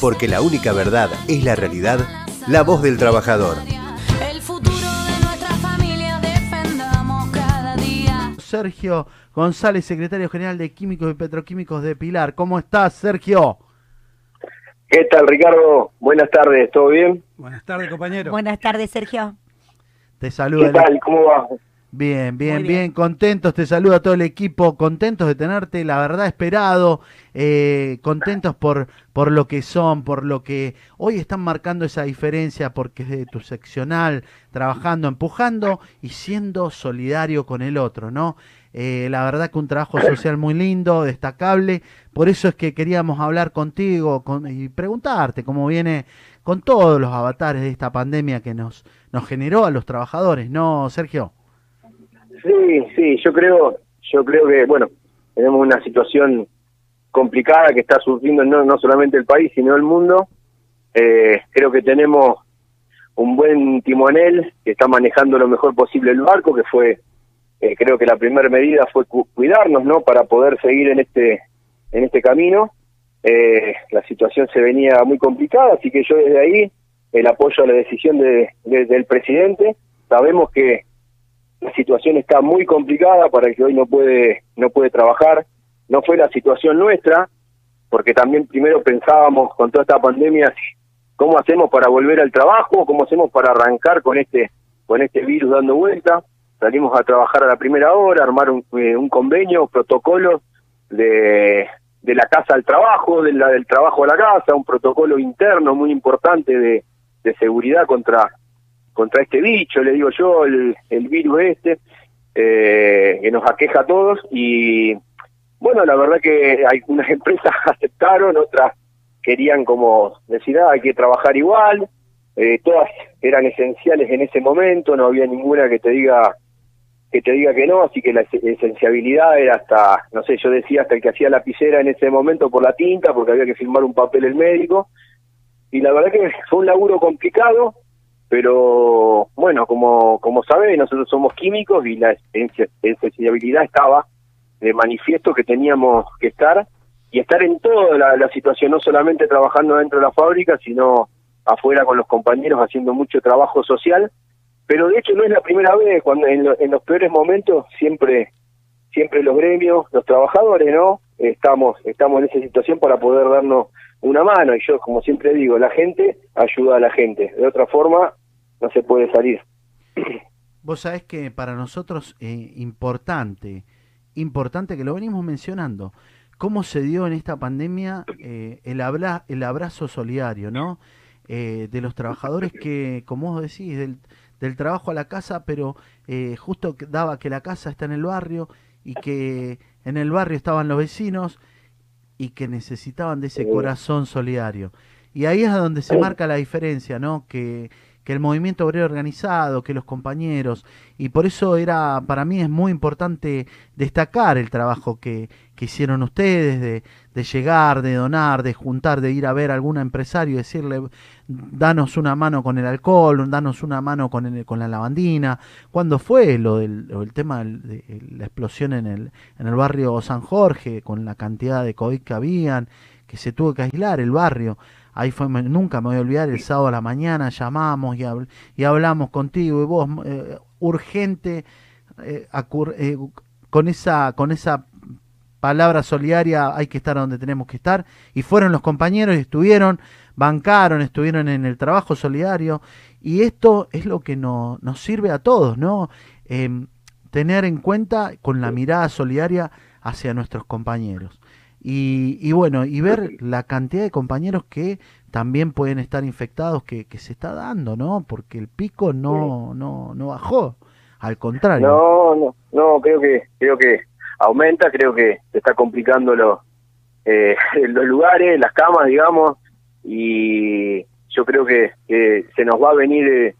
porque la única verdad es la realidad, la voz del trabajador. El futuro de nuestra familia defendamos cada día. Sergio González, secretario general de Químicos y Petroquímicos de Pilar. ¿Cómo estás, Sergio? ¿Qué tal, Ricardo? Buenas tardes, ¿todo bien? Buenas tardes, compañero. Buenas tardes, Sergio. Te saluda. ¿Qué tal? ¿Cómo va? Bien, bien, bien. contentos, te saluda todo el equipo, contentos de tenerte, la verdad esperado, eh, contentos por, por lo que son, por lo que hoy están marcando esa diferencia, porque es de tu seccional, trabajando, empujando y siendo solidario con el otro, ¿no? Eh, la verdad que un trabajo social muy lindo, destacable, por eso es que queríamos hablar contigo con- y preguntarte cómo viene con todos los avatares de esta pandemia que nos, nos generó a los trabajadores, ¿no, Sergio? Sí, sí, yo creo, yo creo que, bueno, tenemos una situación complicada que está sufriendo no, no solamente el país, sino el mundo. Eh, creo que tenemos un buen timonel que está manejando lo mejor posible el barco, que fue, eh, creo que la primera medida fue cu- cuidarnos, ¿no? Para poder seguir en este, en este camino. Eh, la situación se venía muy complicada, así que yo desde ahí el apoyo a la decisión de, de- del presidente. Sabemos que la situación está muy complicada para el que hoy no puede no puede trabajar. No fue la situación nuestra porque también primero pensábamos con toda esta pandemia cómo hacemos para volver al trabajo cómo hacemos para arrancar con este con este virus dando vuelta salimos a trabajar a la primera hora armar un, eh, un convenio protocolo de de la casa al trabajo de la del trabajo a la casa un protocolo interno muy importante de, de seguridad contra contra este bicho, le digo yo, el, el virus este, eh, que nos aqueja a todos. Y bueno, la verdad que algunas empresas aceptaron, otras querían como decir, ah, hay que trabajar igual, eh, todas eran esenciales en ese momento, no había ninguna que te diga que te diga que no, así que la es- esenciabilidad era hasta, no sé, yo decía hasta el que hacía lapicera en ese momento por la tinta, porque había que firmar un papel el médico, y la verdad que fue un laburo complicado, pero bueno, como, como sabe, nosotros somos químicos y la esenciabilidad estaba de manifiesto que teníamos que estar y estar en toda la, la situación, no solamente trabajando dentro de la fábrica, sino afuera con los compañeros haciendo mucho trabajo social, pero de hecho no es la primera vez, cuando en, lo- en los peores momentos siempre siempre los gremios, los trabajadores, ¿no? Estamos estamos en esa situación para poder darnos una mano. Y yo como siempre digo, la gente ayuda a la gente, de otra forma no se puede salir. Vos sabés que para nosotros eh, importante, importante que lo venimos mencionando, cómo se dio en esta pandemia eh, el, abra- el abrazo solidario, ¿no? Eh, de los trabajadores que, como vos decís, del, del trabajo a la casa, pero eh, justo daba que la casa está en el barrio y que en el barrio estaban los vecinos y que necesitaban de ese corazón solidario. Y ahí es donde se marca la diferencia, ¿no? Que, que el movimiento obrero organizado, que los compañeros, y por eso era, para mí es muy importante destacar el trabajo que, que hicieron ustedes, de, de llegar, de donar, de juntar, de ir a ver a algún empresario y decirle, danos una mano con el alcohol, danos una mano con, el- con la lavandina. ¿Cuándo fue lo del, del tema de la explosión en el, en el barrio San Jorge, con la cantidad de COVID que habían, que se tuvo que aislar el barrio? Ahí fue, nunca me voy a olvidar, el sábado a la mañana llamamos y, habl- y hablamos contigo y vos, eh, urgente, eh, eh, con esa, con esa palabra solidaria hay que estar donde tenemos que estar. Y fueron los compañeros y estuvieron, bancaron, estuvieron en el trabajo solidario. Y esto es lo que no- nos sirve a todos, ¿no? Em, tener en cuenta con la mirada solidaria hacia nuestros compañeros. Y, y bueno, y ver la cantidad de compañeros que también pueden estar infectados que, que se está dando, ¿no? Porque el pico no, no, no bajó, al contrario. No, no, no, creo que creo que aumenta, creo que se está complicando lo, eh, los lugares, las camas, digamos, y yo creo que, que se nos va a venir, eh,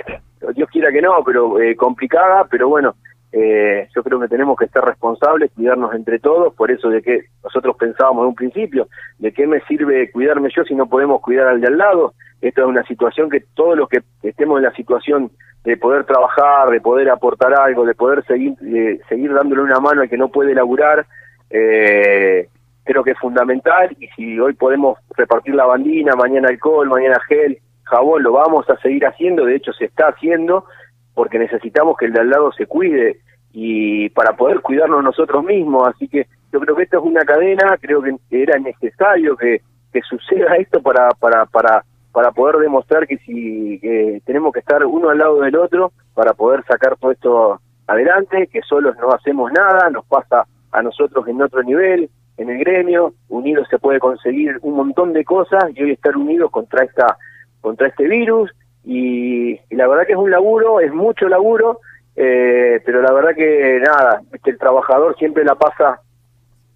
Dios quiera que no, pero eh, complicada, pero bueno, eh, yo creo que tenemos que estar responsables, cuidarnos entre todos, por eso de que nosotros pensábamos en un principio, de qué me sirve cuidarme yo si no podemos cuidar al de al lado, esto es una situación que todos los que estemos en la situación de poder trabajar, de poder aportar algo, de poder seguir eh, seguir dándole una mano al que no puede laburar, eh, creo que es fundamental. Y si hoy podemos repartir la bandina, mañana alcohol, mañana gel, jabón, lo vamos a seguir haciendo, de hecho se está haciendo, porque necesitamos que el de al lado se cuide y para poder cuidarnos nosotros mismos, así que yo creo que esto es una cadena, creo que era necesario que, que suceda esto para, para, para, para poder demostrar que si que tenemos que estar uno al lado del otro para poder sacar todo esto adelante, que solos no hacemos nada, nos pasa a nosotros en otro nivel, en el gremio, unidos se puede conseguir un montón de cosas y hoy estar unidos contra esta contra este virus y, la verdad que es un laburo, es mucho laburo, eh, pero la verdad que nada, este, el trabajador siempre la pasa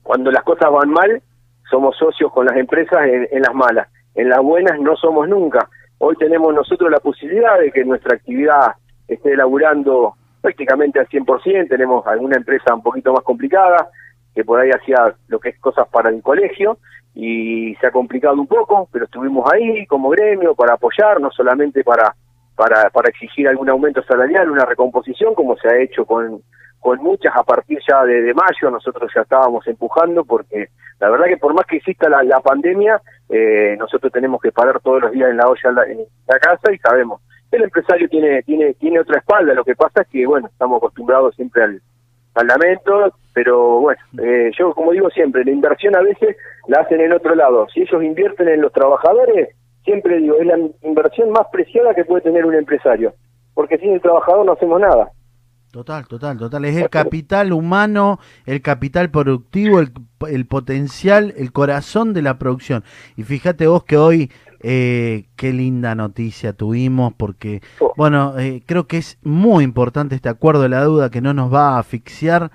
cuando las cosas van mal, somos socios con las empresas en, en las malas, en las buenas no somos nunca. Hoy tenemos nosotros la posibilidad de que nuestra actividad esté laburando prácticamente al 100%, tenemos alguna empresa un poquito más complicada, que por ahí hacía lo que es cosas para el colegio, y se ha complicado un poco, pero estuvimos ahí como gremio para apoyar, no solamente para, para, para exigir algún aumento salarial, una recomposición, como se ha hecho con, con muchas a partir ya de, de mayo, nosotros ya estábamos empujando, porque la verdad que por más que exista la, la pandemia, eh, nosotros tenemos que parar todos los días en la olla en la, casa y sabemos el empresario tiene tiene tiene otra espalda. Lo que pasa es que bueno estamos acostumbrados siempre al, al lamento pero bueno eh, yo como digo siempre la inversión a veces la hacen en otro lado si ellos invierten en los trabajadores siempre digo es la inversión más preciada que puede tener un empresario porque sin el trabajador no hacemos nada Total, total, total. Es el capital humano, el capital productivo, el, el potencial, el corazón de la producción. Y fíjate vos que hoy, eh, qué linda noticia tuvimos, porque, Oh. bueno, eh, creo que es muy importante este acuerdo de la deuda que no nos va a asfixiar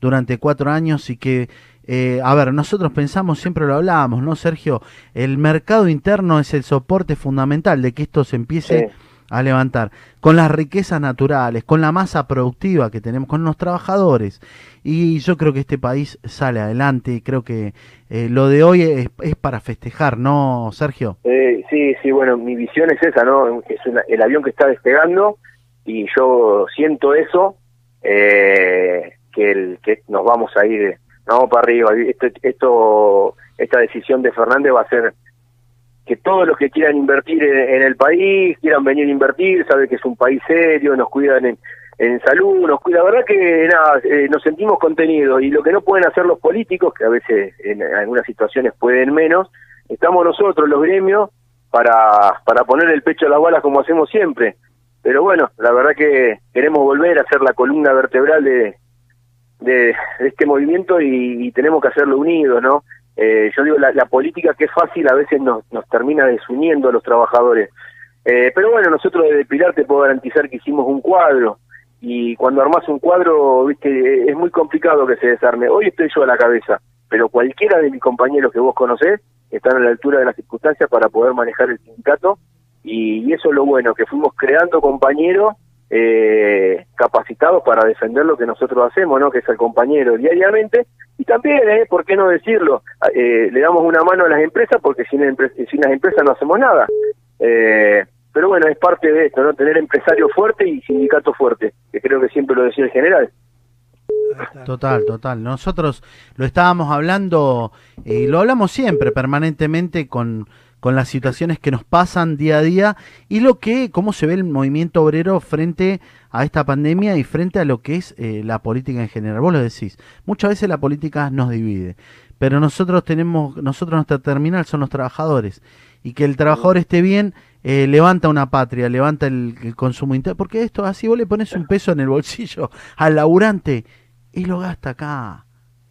durante cuatro años y que, eh, a ver, nosotros pensamos, siempre lo hablábamos, ¿no, Sergio? El mercado interno es el soporte fundamental de que esto se empiece Sí. a levantar, con las riquezas naturales, con la masa productiva que tenemos, con los trabajadores. Y yo creo que este país sale adelante creo que eh, lo de hoy es, para festejar, ¿no, Sergio? Eh, sí, sí, bueno, mi visión es esa, ¿no? Es el avión que está despegando y yo siento eso, eh, que, el, que nos vamos a ir, vamos para arriba. Esto, esto, esta decisión de Fernández va a ser que todos los que quieran invertir en, en el país, quieran venir a invertir, sabe que es un país serio, nos cuidan en, en salud, nos la verdad que nada, eh, nos sentimos contenidos y lo que no pueden hacer los políticos, que a veces en algunas situaciones pueden menos, estamos nosotros, los gremios, para, para poner el pecho a las balas como hacemos siempre. Pero bueno, la verdad que queremos volver a ser la columna vertebral de, de, este movimiento y, y tenemos que hacerlo unidos, ¿no? Eh, yo digo, la, la política que es fácil a veces nos, nos termina desuniendo a los trabajadores. Eh, pero bueno, nosotros desde Pilar te puedo garantizar que hicimos un cuadro y cuando armás un cuadro, viste, es muy complicado que se desarme. Hoy estoy yo a la cabeza, pero cualquiera de mis compañeros que vos conocés están a la altura de las circunstancias para poder manejar el sindicato y, eso es lo bueno, que fuimos creando compañeros eh, capacitados para defender lo que nosotros hacemos, ¿no? Que es el compañero diariamente y también, ¿eh? ¿Por qué no decirlo? Eh, le damos una mano a las empresas porque sin, sin las empresas no hacemos nada. Eh, pero bueno, es parte de esto, ¿no? Tener empresario fuerte y sindicato fuerte, que creo que siempre lo decía el general. Total, total. Nosotros lo estábamos hablando y lo hablamos siempre, permanentemente, con, con las situaciones que nos pasan día a día y lo que, cómo se ve el movimiento obrero frente a esta pandemia y frente a lo que es eh, la política en general. Vos lo decís, muchas veces la política nos divide, pero nosotros tenemos, nosotros nuestra terminal son los trabajadores y que el trabajador esté bien eh, levanta una patria, levanta el, el consumo interno, porque esto así vos le pones un peso en el bolsillo al laburante y lo gasta acá,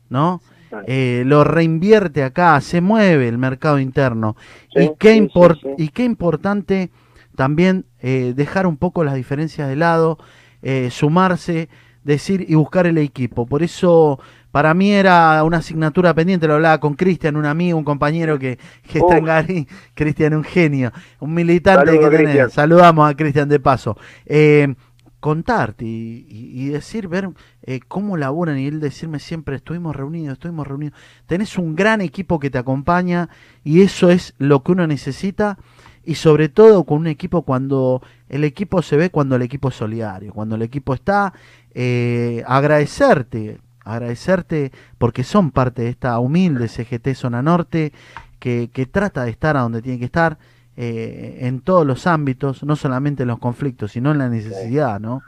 ¿no? Eh, lo reinvierte acá, se mueve el mercado interno. Sí, y, qué sí, y qué importante también eh, dejar un poco las diferencias de lado, eh, sumarse, decir y buscar el equipo. Por eso para mí era una asignatura pendiente, lo hablaba con Cristian, un amigo, un compañero que, que está en. Garín, Cristian, un genio, un militante que tenés. Saludamos a Cristian de paso. Eh, contarte y, y- y decir, ver eh, cómo laburan y él decirme siempre, estuvimos reunidos, estuvimos reunidos. Tenés un gran equipo que te acompaña y eso es lo que uno necesita y sobre todo con un equipo cuando el equipo se ve, cuando el equipo es solidario, cuando el equipo está, eh, agradecerte, agradecerte porque son parte de esta humilde CGT Zona Norte que, que trata de estar a donde tiene que estar eh, en todos los ámbitos, no solamente en los conflictos, sino en la necesidad, ¿no?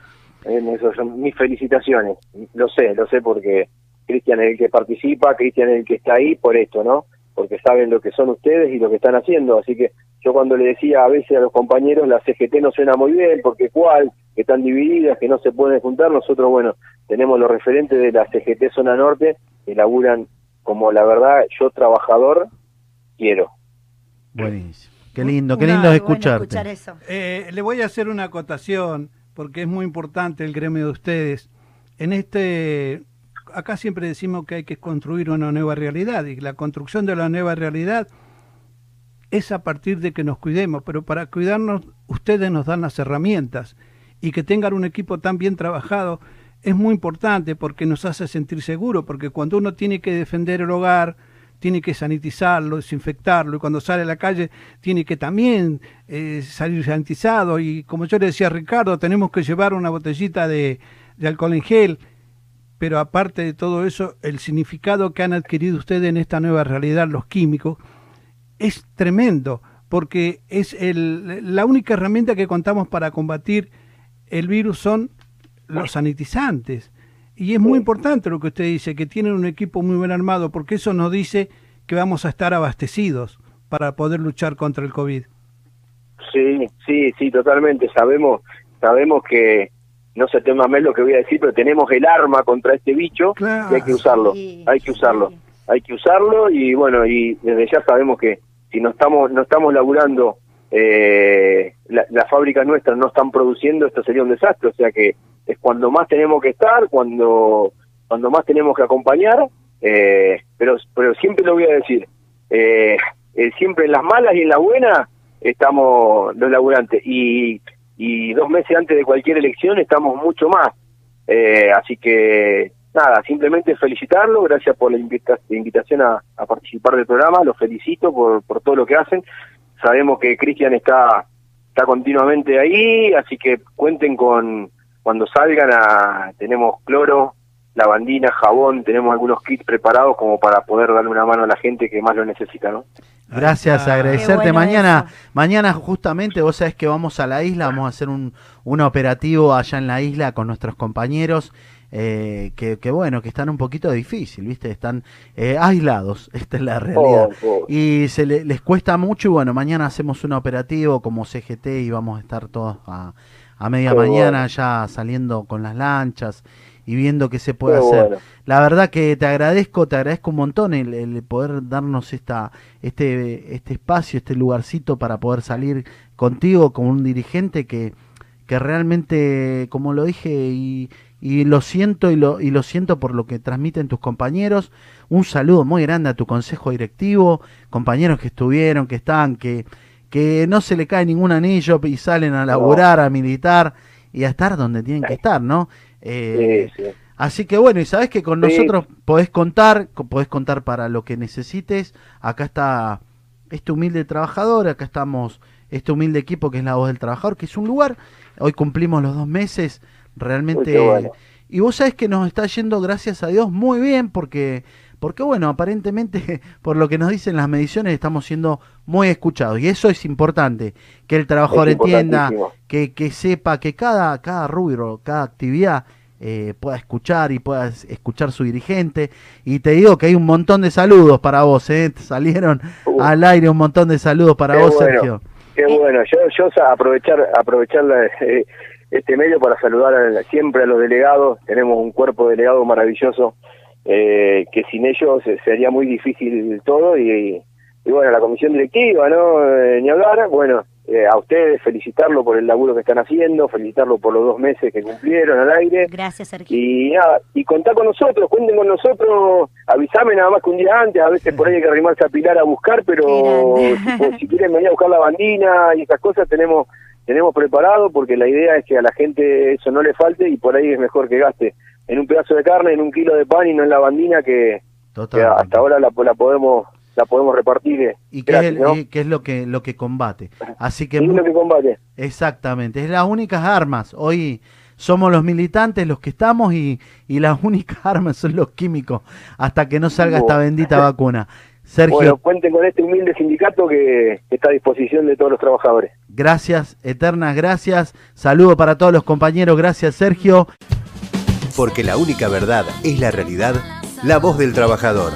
En eso son mis felicitaciones. Lo sé, lo sé porque Cristian es el que participa, Cristian es el que está ahí por esto, ¿no? Porque saben lo que son ustedes y lo que están haciendo. Así que yo cuando le decía a veces a los compañeros, la CGT no suena muy bien, porque cuál, que están divididas, que no se pueden juntar, nosotros, bueno, tenemos los referentes de la CGT Zona Norte que laburan como la verdad, yo trabajador quiero. Buenísimo. Qué lindo, qué lindo bueno escucharte. escuchar eso. Eh, le voy a hacer una acotación, porque es muy importante el gremio de ustedes. En este, acá siempre decimos que hay que construir una nueva realidad, y la construcción de la nueva realidad es a partir de que nos cuidemos, pero para cuidarnos ustedes nos dan las herramientas y que tengan un equipo tan bien trabajado es muy importante porque nos hace sentir seguros, porque cuando uno tiene que defender el hogar, tiene que sanitizarlo, desinfectarlo, y cuando sale a la calle tiene que también eh, salir sanitizado, y como yo le decía a Ricardo, tenemos que llevar una botellita de, de alcohol en gel, pero aparte de todo eso, el significado que han adquirido ustedes en esta nueva realidad, los químicos, es tremendo, porque es el, la única herramienta que contamos para combatir el virus son los sanitizantes. Y es muy importante lo que usted dice, que tienen un equipo muy bien armado, porque eso nos dice que vamos a estar abastecidos para poder luchar contra el COVID. Sí, sí, sí, totalmente. Sabemos, sabemos que no se tema más lo que voy a decir, pero tenemos el arma contra este bicho Claro. y hay que usarlo, Sí, hay que usarlo, sí. hay que usarlo y bueno, y desde ya sabemos que si no estamos, no estamos laburando, eh, la- las fábricas nuestras no están produciendo, esto sería un desastre, o sea que es cuando más tenemos que estar, cuando, cuando más tenemos que acompañar, eh, pero, pero siempre lo voy a decir, eh, eh, siempre en las malas y en las buenas estamos los laburantes y, y dos meses antes de cualquier elección estamos mucho más. Eh, así que nada, simplemente felicitarlo, gracias por la invita- invitación a, a participar del programa, los felicito por, por todo lo que hacen. Sabemos que Cristian está, está continuamente ahí, así que cuenten con cuando salgan a, tenemos cloro, lavandina, jabón, tenemos algunos kits preparados como para poder darle una mano a la gente que más lo necesita, ¿no? Gracias, agradecerte. Bueno mañana, eso. mañana justamente, vos sabés que vamos a la isla, vamos a hacer un, un operativo allá en la isla con nuestros compañeros, eh, que, que bueno, que están un poquito difícil, ¿viste? Están eh, aislados, esta es la realidad. Oh, oh. Y se le- les cuesta mucho y bueno, mañana hacemos un operativo como CGT y vamos a estar todos a, a media Qué mañana bueno. ya saliendo con las lanchas y viendo qué se puede hacer. bueno. La verdad que te agradezco, te agradezco un montón el, el poder darnos esta, este, este espacio, este lugarcito para poder salir contigo como un dirigente que, que realmente, como lo dije, y, y lo siento y lo, y lo siento por lo que transmiten tus compañeros. Un saludo muy grande a tu consejo directivo, compañeros que estuvieron, que están, que, que no se le cae ningún anillo y salen a laburar, a militar y a estar donde tienen que estar, ¿no? Eh, Sí, sí. Así que bueno, y sabes que con Sí. nosotros podés contar, co- podés contar para lo que necesites. Acá está este humilde trabajador, acá estamos este humilde equipo que es la voz del trabajador, que es un lugar. Hoy cumplimos los dos meses, realmente. Uy, qué bueno. Y vos sabés que nos está yendo, gracias a Dios, muy bien, porque, porque bueno, aparentemente, por lo que nos dicen las mediciones, estamos siendo muy escuchados. Y eso es importante, que el trabajador entienda, que, que sepa que cada, cada rubro, cada actividad eh, pueda escuchar y pueda es- escuchar su dirigente. Y te digo que hay un montón de saludos para vos, ¿eh? Salieron Uh. al aire un montón de saludos para vos, bueno. Sergio. Qué bueno, yo, yo aprovechar, aprovechar la- eh, este medio para saludar a- siempre a los delegados, tenemos un cuerpo delegado maravilloso, eh, que sin ellos eh, sería muy difícil todo y, y bueno, la comisión directiva, ¿no? Eh, ni hablar, bueno, eh, a ustedes felicitarlo por el laburo que están haciendo, felicitarlo por los dos meses que cumplieron al aire. Gracias, Sergio. Y nada, y contá con nosotros, cuenten con nosotros, avísame nada más que un día antes, a veces por ahí hay que arrimarse a Pilar a buscar, pero si, quieren venir a buscar la bandina y esas cosas tenemos tenemos preparado porque la idea es que a la gente eso no le falte y por ahí es mejor que gaste en un pedazo de carne, en un kilo de pan y no en la bandina que, hasta ahora la, la podemos la podemos repartir eh, y que es, gratis, el- ¿no? y que es lo que lo que combate. Así que es lo que combate. exactamente, es las únicas armas. Hoy somos los militantes los que estamos y, y las únicas armas son los químicos hasta que no salga esta bendita vacuna. Sergio, Bueno, cuenten con este humilde sindicato que está a disposición de todos los trabajadores. gracias, eternas gracias. Saludo para todos los compañeros, gracias Sergio. Porque la única verdad es la realidad, la voz del trabajador.